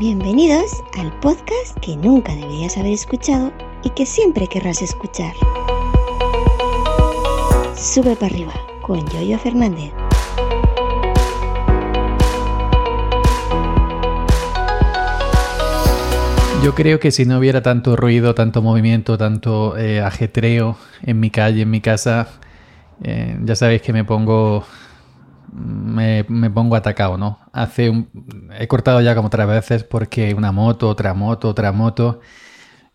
Bienvenidos al podcast que nunca deberías haber escuchado y que siempre querrás escuchar. Sube para arriba con Yoyo Fernández. Yo creo que si no hubiera tanto ruido, tanto movimiento, tanto eh, ajetreo en mi calle, en mi casa, eh, ya sabéis que me pongo me, pongo atacado, ¿no? Hace un, he cortado ya como tres veces porque una moto, otra moto, otra moto.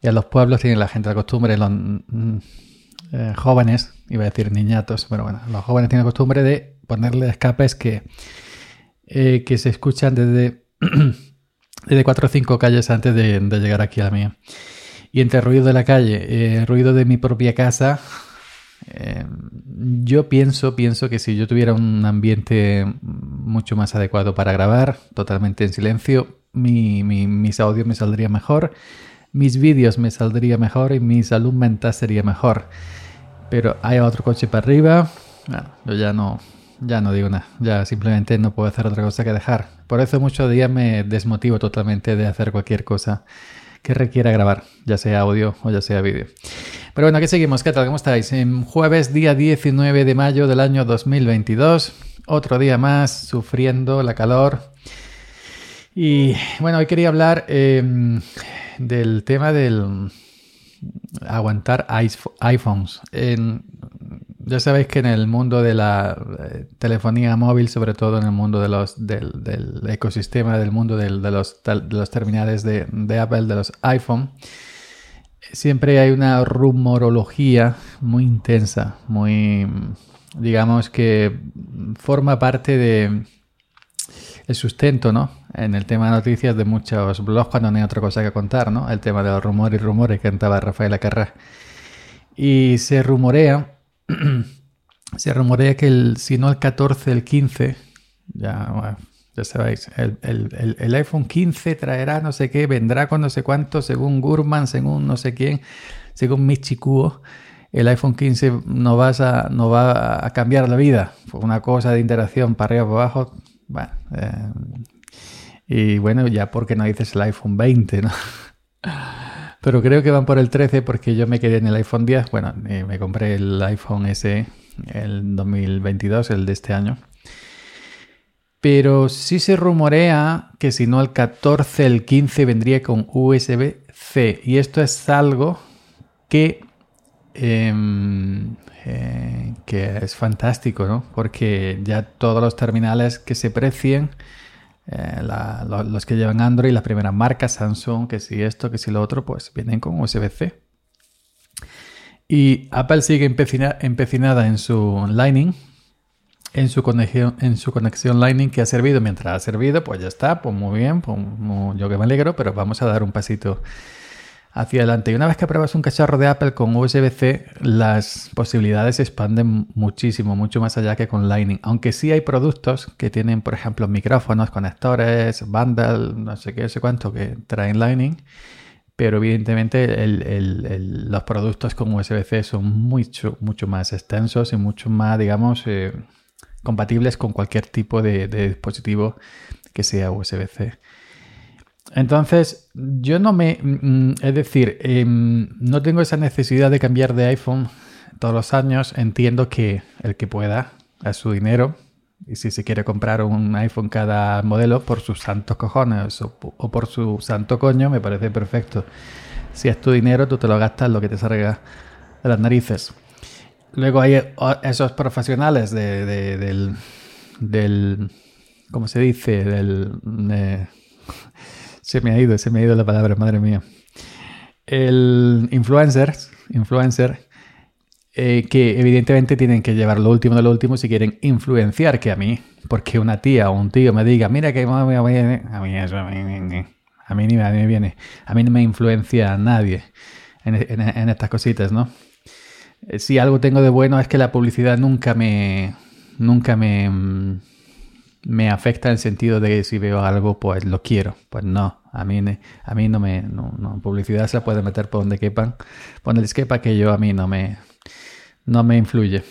Y a los pueblos tienen la gente la costumbre, los mm, eh, jóvenes, iba a decir niñatos, pero bueno, los jóvenes tienen la costumbre de ponerle escapes que, que se escuchan desde de cuatro o cinco calles antes de, llegar aquí a la mía. Y entre ruido de la calle, eh, ruido de mi propia casa, eh, yo pienso, pienso que si yo tuviera un ambiente mucho más adecuado para grabar, totalmente en silencio, mis audios me saldrían mejor, mis vídeos me saldrían mejor y mi salud mental sería mejor. Pero hay otro coche para arriba, bueno, yo ya no, ya no digo nada, ya simplemente no puedo hacer otra cosa que dejar. Por eso muchos días me desmotivo totalmente de hacer cualquier cosa que requiera grabar, ya sea audio o ya sea vídeo. Pero bueno, aquí seguimos. ¿Qué tal? ¿Cómo estáis? En jueves, día 19 de mayo del año 2022. Otro día más sufriendo la calor. Y bueno, hoy quería hablar em, del tema del aguantar iPhones. En, ya sabéis que en el mundo de la eh, telefonía móvil, sobre todo en el mundo de los, del, ecosistema, del mundo de, los, los, terminales de, Apple, de los iPhone, siempre hay una rumorología muy intensa, muy, digamos que forma parte de el sustento, ¿no? En el tema de noticias de muchos blogs cuando no hay otra cosa que contar, ¿no? El tema de los rumores y rumores que cantaba Rafael Acarrá. Y se rumorea se rumorea que el, si no el 14, el 15, ya, ya sabéis, el, iPhone 15 traerá no sé qué, vendrá con no sé cuánto, según Gurman, según no sé quién, según Michikuo, el iPhone 15 no, vas a, no va a cambiar la vida. Fue una cosa de interacción para arriba, para abajo. Bueno, eh, y bueno, ya porque no dices el iPhone 20, ¿no? Pero creo que van por el 13 porque yo me quedé en el iPhone 10. Bueno, eh, me compré el iPhone S el 2022, el de este año. Pero sí se rumorea que si no el 14, el 15 vendría con USB-C. Y esto es algo que, em, eh, que es fantástico, ¿no? Porque ya todos los terminales que se precien eh, los que llevan Android, las primeras marcas, Samsung, que si esto, que si lo otro, pues vienen con USB-C. Y Apple sigue empecinada en su Lightning, en su, conexión, en su conexión Lightning que ha servido. Mientras ha servido, pues ya está, pues muy bien, pues yo que me alegro, pero vamos a dar un pasito hacia adelante. Y una vez que pruebas un cacharro de Apple con USB-C, las posibilidades se expanden muchísimo, mucho más allá que con Lightning. Aunque sí hay productos que tienen, por ejemplo, micrófonos, conectores, bundle, no sé qué, no sé cuánto, que traen Lightning. Pero evidentemente los productos con USB-C son mucho, mucho más extensos y mucho más, digamos, eh, compatibles con cualquier tipo de dispositivo que sea USB-C. Entonces, yo no me... Mm, es decir, em, no tengo esa necesidad de cambiar de iPhone todos los años. Entiendo que el que pueda, a su dinero, y si se quiere comprar un iPhone cada modelo por sus santos cojones o, por su santo coño, me parece perfecto. Si es tu dinero, tú te lo gastas lo que te salga de las narices. Luego hay esos profesionales del, del ¿cómo se dice? Del, se me ha ido, se me ha ido la palabra, madre mía. El influencer, influencer, eh, que evidentemente tienen que llevar lo último de lo último si quieren influenciar que a mí, porque una tía o un tío me diga, mira que a mí, a mí eso a mí, a mí ni me viene, a mí no me influencia nadie en, en estas cositas, ¿no? Eh, si algo tengo de bueno es que la publicidad nunca me, nunca me mm, me afecta en el sentido de que si veo algo, pues lo quiero. Pues no, a mí, a mí no me... Publicidad se puede meter por donde quepan, por donde quepa que yo a mí no me, no me influye.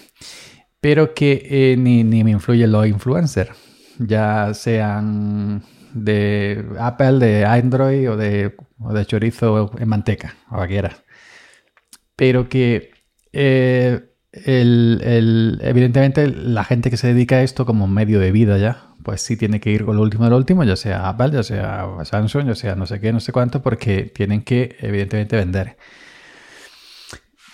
Pero que eh, ni, ni, me influye los influencers, ya sean de Apple, de Android o de, de chorizo en manteca, o cualquiera. Pero que eh, evidentemente la gente que se dedica a esto como medio de vida ya, pues sí tiene que ir con lo último de lo último, ya sea Apple, ya sea Samsung, ya sea no sé qué, no sé cuánto, porque tienen que evidentemente vender.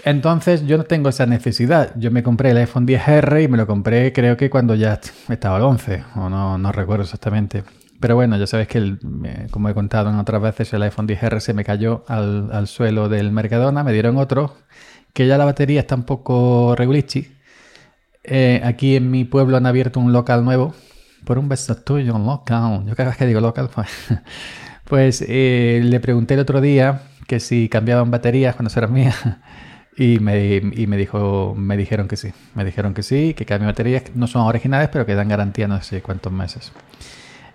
Entonces yo no tengo esa necesidad. Yo me compré el iPhone 10R y me lo compré creo que cuando ya estaba el 11, o no, no recuerdo exactamente. Pero bueno, ya sabes que, como he contado en otras veces, el iPhone 10R se me cayó al, suelo del Mercadona, me dieron otro, que ya la batería está un poco regulichi. Eh, aquí en mi pueblo han abierto un local nuevo. Por un beso tuyo, un local. Yo cada vez que digo local, pues, pues eh, le pregunté el otro día que si cambiaban baterías cuando eran mías. Y me, y me, dijo, me dijeron que sí. Me dijeron que sí, que cambian baterías no son originales, pero que dan garantía no sé cuántos meses.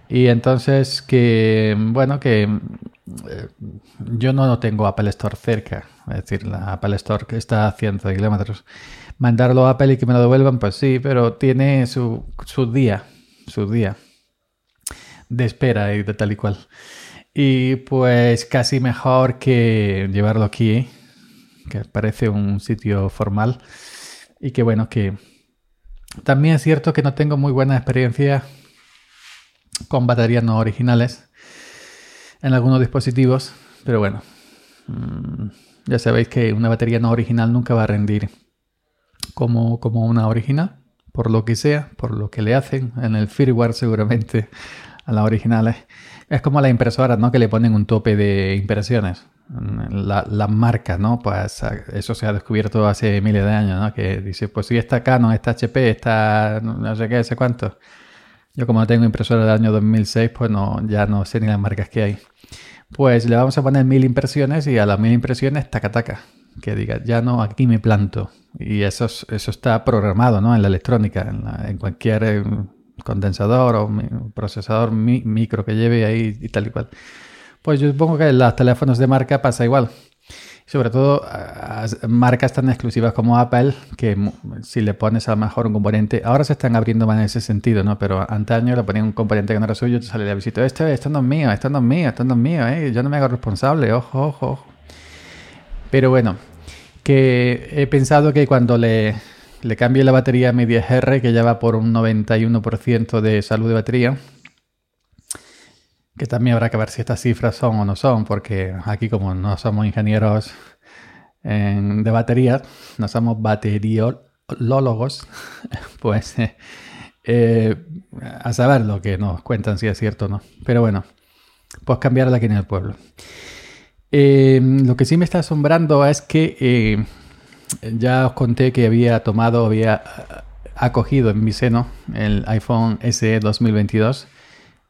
Y entonces que, bueno, que eh, yo no tengo Apple Store cerca. Es decir, la Apple Store que está a cientos de kilómetros. Mandarlo a Apple y que me lo devuelvan, pues sí, pero tiene su, su día, su día de espera y de tal y cual. Y pues casi mejor que llevarlo aquí que parece un sitio formal y que bueno, que también es cierto que no tengo muy buena experiencia con baterías no originales en algunos dispositivos, pero bueno, mm, ya sabéis que una batería no original nunca va a rendir como, como una original, por lo que sea, por lo que le hacen en el firmware seguramente a las originales. Es como las impresoras, ¿no? Que le ponen un tope de impresiones la, la, marca, ¿no? Pues eso se ha descubierto hace miles de años, ¿no? Que dice, pues si está Canon, está HP, está no sé qué, sé cuánto. Yo como tengo impresora del año 2006, pues no, ya no sé ni las marcas que hay. Pues le vamos a poner mil impresiones y a las mil impresiones, taca taca. Que diga, ya no, aquí me planto. Y eso, eso está programado, ¿no? En la electrónica, en, cualquier eh, condensador o procesador micro que lleve ahí y tal y cual. Pues yo supongo que en los teléfonos de marca pasa igual. Sobre todo a marcas tan exclusivas como Apple, que si le pones a lo mejor un componente, ahora se están abriendo más en ese sentido, ¿no? Pero antaño le ponían un componente que no era suyo, te sale la visita, esto, esto no es mío, esto no es mío, esto no es mío, ¿eh? yo no me hago responsable, ojo, ojo, ojo. Pero bueno, que he pensado que cuando le, le cambie la batería a mi 10R, que ya va por un 91% de salud de batería, que también habrá que ver si estas cifras son o no son, porque aquí como no somos ingenieros de baterías, no somos bateriólogos, pues eh, eh, a saber lo que nos cuentan si es cierto o no. Pero bueno, pues cambiarla aquí en el pueblo. Eh, lo que sí me está asombrando es que ya os conté que había tomado, había acogido en mi seno el iPhone SE 2022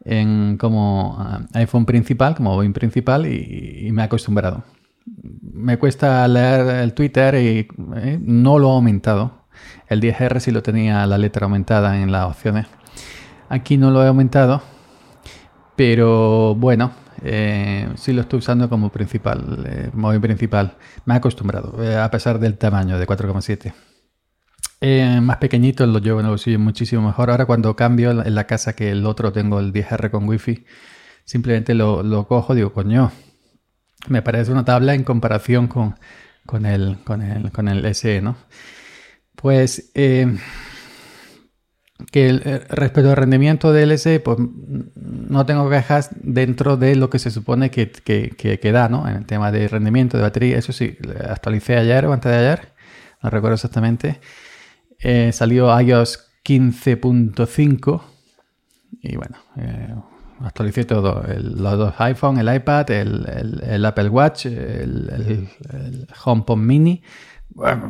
en como ah, iPhone principal, como bobin principal, y, me he acostumbrado. Me cuesta leer el Twitter y eh, no lo he aumentado. El 10R sí lo tenía la letra aumentada en las opciones. Aquí no lo he aumentado, pero bueno, eh, sí lo estoy usando como principal, eh, móvil principal. Me he acostumbrado, eh, a pesar del tamaño de 4,7. Eh, más pequeñito lo llevo en el bolsillo muchísimo mejor. Ahora cuando cambio en la casa que el otro tengo el 10R con wifi, simplemente lo, lo cojo, digo, coño, me parece una tabla en comparación con, con, el, con, el, con el SE, ¿no? Pues eh, que eh, respecto al rendimiento del SE, pues no tengo quejas dentro de lo que se supone que, que, que, da, ¿no? En el tema de rendimiento de batería, eso sí, actualicé ayer o antes de ayer, no recuerdo exactamente. Eh, salió iOS 15.5 y bueno, eh, actualicé todo, los dos iPhone, el iPad, el, Apple Watch, el, HomePod Mini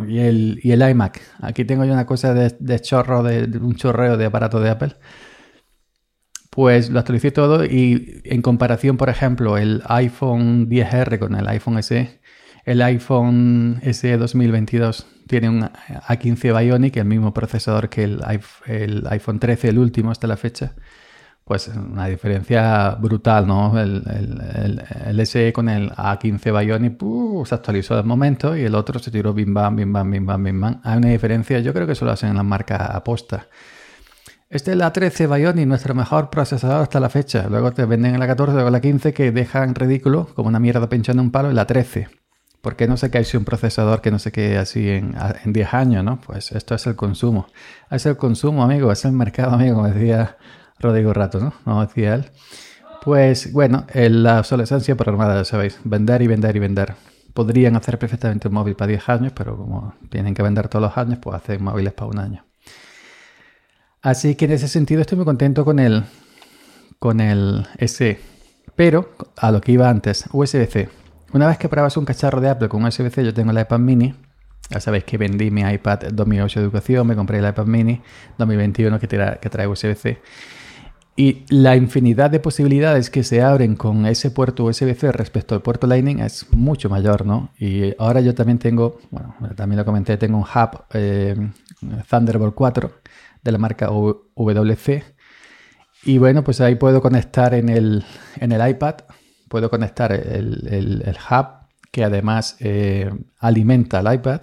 y, el, el iMac. Aquí tengo yo una cosa de, chorro, de, un chorreo de aparato de Apple. Pues lo actualicé todo y en comparación, por ejemplo, el iPhone 10R con el iPhone SE, el iPhone SE 2022 tiene un A15 Bionic, el mismo procesador que el, iPhone 13, el último hasta la fecha. Pues una diferencia brutal, ¿no? El, SE con el A15 Bionic se actualizó de momento y el otro se tiró bim bam, bim bam, bim bam, bim bam. Hay una diferencia, yo creo que eso lo hacen en las marcas aposta. este es la 13 Bionic, nuestro mejor procesador hasta la fecha. Luego te venden la 14 o la 15 que dejan ridículo, como una mierda pinchando un palo, en la 13. Porque no sé qué hay un procesador que no se quede así en, en 10 años, ¿no? Pues esto es el consumo. Es el consumo, amigo, es el mercado, amigo, como decía Rodrigo Rato, ¿no? No decía él. Pues bueno, la obsolescencia programada, ya sabéis, vender y vender y vender. Podrían hacer perfectamente un móvil para 10 años, pero como tienen que vender todos los años, pues hacen móviles para un año. Así que en ese sentido estoy muy contento con el, con el SE. Pero a lo que iba antes, USB-C. Una vez que pruebas un cacharro de Apple con USB-C, yo tengo el iPad mini. Ya sabéis que vendí mi iPad 2008 de educación, me compré el iPad mini 2021 que que trae USB-C. Y la infinidad de posibilidades que se abren con ese puerto USB-C respecto al puerto Lightning es mucho mayor, ¿no? Y ahora yo también tengo, bueno, también lo comenté, tengo un hub eh, Thunderbolt 4 de la marca WC. Y bueno, pues ahí puedo conectar en el, en el iPad, puedo conectar el, hub que además eh, alimenta el iPad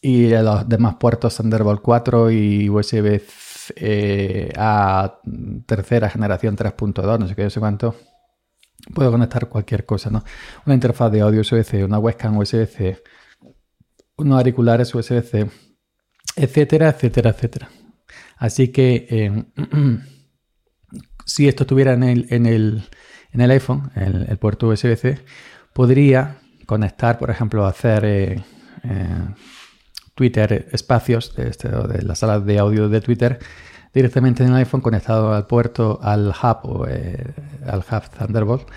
y los demás puertos Thunderbolt 4 y USB-C eh, a tercera generación 3.2, no sé qué, no sé cuánto, puedo conectar cualquier cosa, ¿no? Una interfaz de audio USB-C, una webcam USB-C, unos auriculares USB-C, etcétera, etcétera, etcétera. Así que eh, si esto estuviera el, en el, en el iPhone, el, el puerto USB-C, podría conectar, por ejemplo, hacer eh, Twitter espacios de, este, de la sala de audio de Twitter directamente en el iPhone conectado al puerto, al hub o eh, al hub Thunderbolt,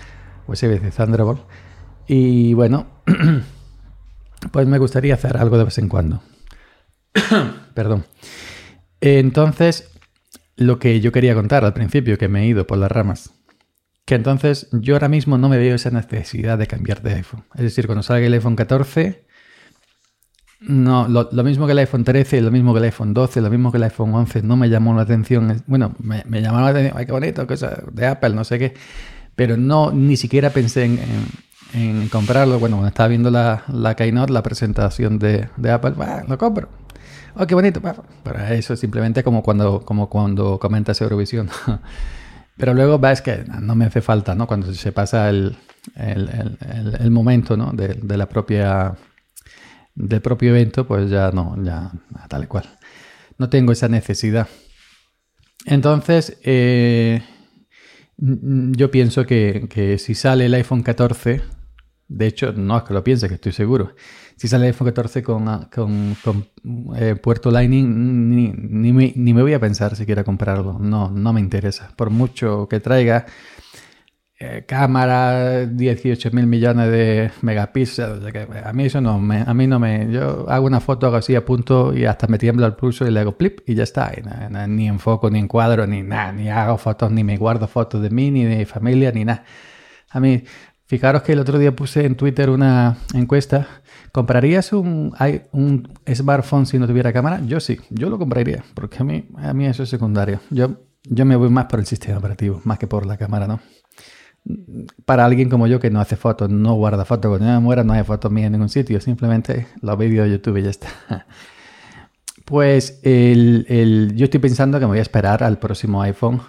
USB Thunderbolt. Y bueno, pues me gustaría hacer algo de vez en cuando. Perdón. Entonces, lo que yo quería contar al principio, que me he ido por las ramas, que entonces yo ahora mismo no me veo esa necesidad de cambiar de iPhone. Es decir, cuando salga el iPhone 14, no, lo, mismo que el iPhone 13, lo mismo que el iPhone 12, lo mismo que el iPhone 11, no me llamó la atención. Bueno, me, me llamó la atención, ay, qué bonito, cosa de Apple, no sé qué. Pero no, ni siquiera pensé en, comprarlo. Bueno, cuando estaba viendo la, la Keynote, la presentación de, Apple, lo compro. Oh, qué bonito. Pero eso es simplemente como cuando, como cuando comentas Eurovisión. Pero luego ves que no me hace falta, ¿no? Cuando se pasa el, el, momento, ¿no? De, de la propia del propio evento, pues ya no, ya tal cual. No tengo esa necesidad. Entonces, eh, yo pienso que, si sale el iPhone 14, de hecho, no es que lo piense, que estoy seguro. Si sale el iPhone 14 con, con, eh, puerto Lightning, ni, ni, me, ni, me, voy a pensar si quiero comprarlo. No, no me interesa. Por mucho que traiga, eh, cámara, 18 mil millones de megapíxeles. a mí eso no me, a mí no me. Yo hago una foto hago así a punto y hasta me tiembla el pulso y le hago flip y ya está. ni en foco, ni en cuadro, ni nada. Ni hago fotos, ni me guardo fotos de mí, ni de mi familia, ni nada. A mí, fijaros que el otro día puse en Twitter una encuesta. ¿Comprarías un, smartphone si no tuviera cámara? Yo sí, yo lo compraría, porque a mí, a mí eso es secundario. Yo, yo me voy más por el sistema operativo, más que por la cámara, ¿no? para alguien como yo que no hace fotos, no guarda fotos, cuando yo me muera no hay fotos mías en ningún sitio, simplemente los vídeos de YouTube y ya está. Pues el, yo estoy pensando que me voy a esperar al próximo iPhone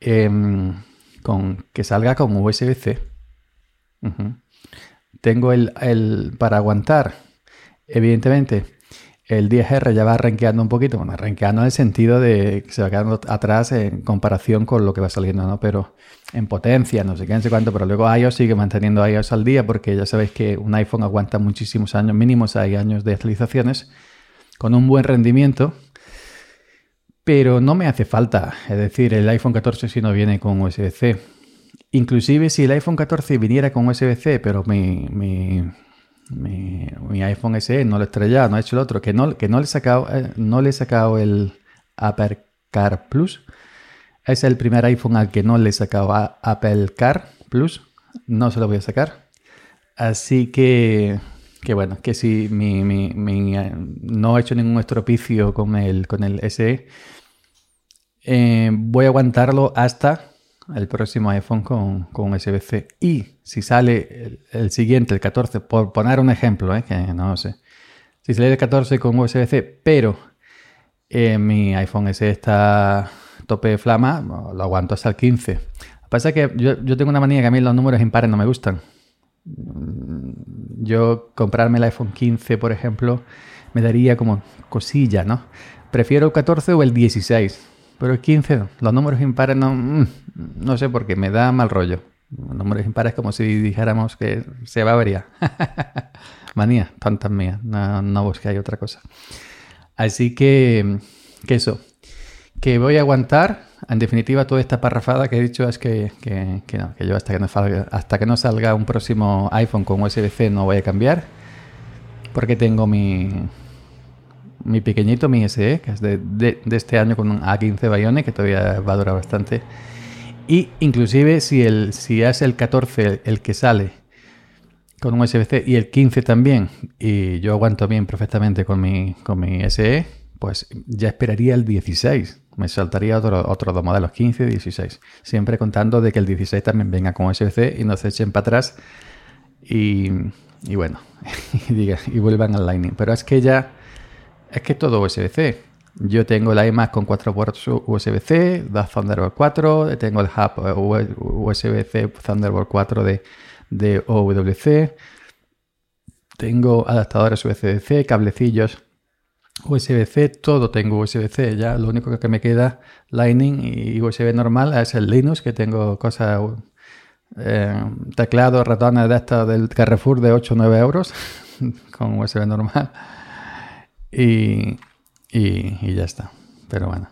em, con, que salga con USB-C. Tengo el, el, para aguantar, evidentemente, el 10R ya va arranqueando un poquito, bueno, arranqueando en el sentido de que se va quedando atrás en comparación con lo que va saliendo, ¿no? Pero en potencia, no sé qué, no sé cuánto, pero luego iOS sigue manteniendo iOS al día porque ya sabéis que un iPhone aguanta muchísimos años, mínimos hay años de actualizaciones, con un buen rendimiento, pero no me hace falta, es decir, el iPhone 14 si no viene con USB-C. Inclusive si el iPhone 14 viniera con USB-C, pero mi, mi mi, iPhone SE no lo he estrellado, no he hecho el otro, que no, que no le he sacado, eh, no le he sacado el Apple Car Plus. Es el primer iPhone al que no le he sacado Apple Car Plus. No se lo voy a sacar. Así que, que bueno, que si mi, mi, eh, no he hecho ningún estropicio con el, con el SE, eh, voy a aguantarlo hasta el próximo iPhone con, con USB-C. Y si sale el, siguiente, el 14, por poner un ejemplo, ¿eh? que no sé. Si sale el 14 con USB-C, pero eh, mi iPhone SE está tope de flama, lo aguanto hasta el 15. Lo que pasa es que yo, yo tengo una manía que a mí los números impares no me gustan. Yo comprarme el iPhone 15, por ejemplo, me daría como cosilla, ¿no? Prefiero el 14 o el 16, pero el 15 Los números impares no, mm, no sé por qué, me da mal rollo. Los números impares como si dijéramos que se va a ver Manía, tantas mías, no, no hay otra cosa. Así que, que eso, que voy a aguantar. En definitiva, toda esta parrafada que he dicho es que, que, que no, que yo hasta que, no salga, hasta que no salga un próximo iPhone con USB-C no voy a cambiar. Porque tengo mi, mi pequeñito, mi SE, que es de, de, este año con un A15 Bionic, que todavía va a durar bastante. Y inclusive si, el, si es el 14 el que sale con un USB-C y el 15 también, y yo aguanto bien perfectamente con mi, con mi SE, pues ya esperaría el 16. Me saltaría otros otro dos modelos, 15 y 16. Siempre contando de que el 16 también venga con USB-C y no se echen para atrás y, y bueno, y, y vuelvan al Lightning. Pero es que ya, es que todo USB-C. Yo tengo la iMac con cuatro puertos USB-C, da Thunderbolt 4, tengo el hub USB-C Thunderbolt 4 de, de OWC, tengo adaptadores USB-C, cablecillos USB-C, todo tengo USB-C, ya lo único que me queda Lightning y USB normal es el Linux, que tengo cosas, eh, teclado, ratones de estos del Carrefour de 8 o 9 euros con USB normal y, y, ya está, pero bueno.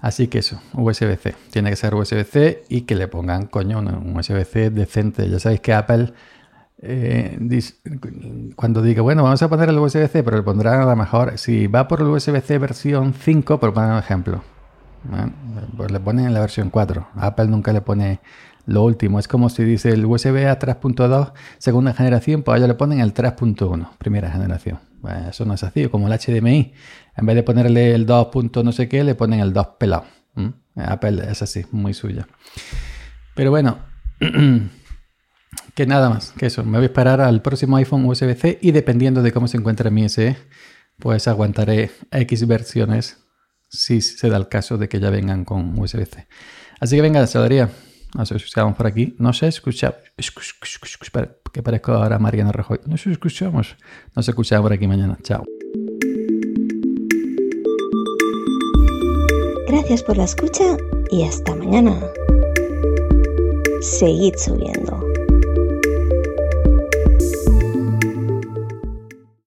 Así que eso, USB-C, tiene que ser USB-C y que le pongan, coño, un USB-C decente. Ya sabéis que Apple eh, cuando diga, bueno, vamos a poner el USB-C, pero le pondrán a lo mejor, si va por el USB-C versión 5, por poner un ejemplo, pues le ponen en la versión 4. Apple nunca le pone lo último. Es como si dice el USB a 3.2 segunda generación, pues ellos le ponen el 3.1, primera generación. Eso no es así, como el HDMI. En vez de ponerle el 2. no sé qué, le ponen el 2 pelado. Apple es así, muy suya. Pero bueno. Que nada más, que eso. Me voy a esperar al próximo iPhone USB-C y dependiendo de cómo se encuentre mi SE, pues aguantaré X versiones si se da el caso de que ya vengan con USB-C. Así que venga, saludaría. Nos escuchamos por aquí. No se escucha. Que parezco ahora Mariana Rajoy. Nos escuchamos. Nos escuchamos por aquí mañana. Chao. Gracias por la escucha y hasta mañana. Seguid subiendo.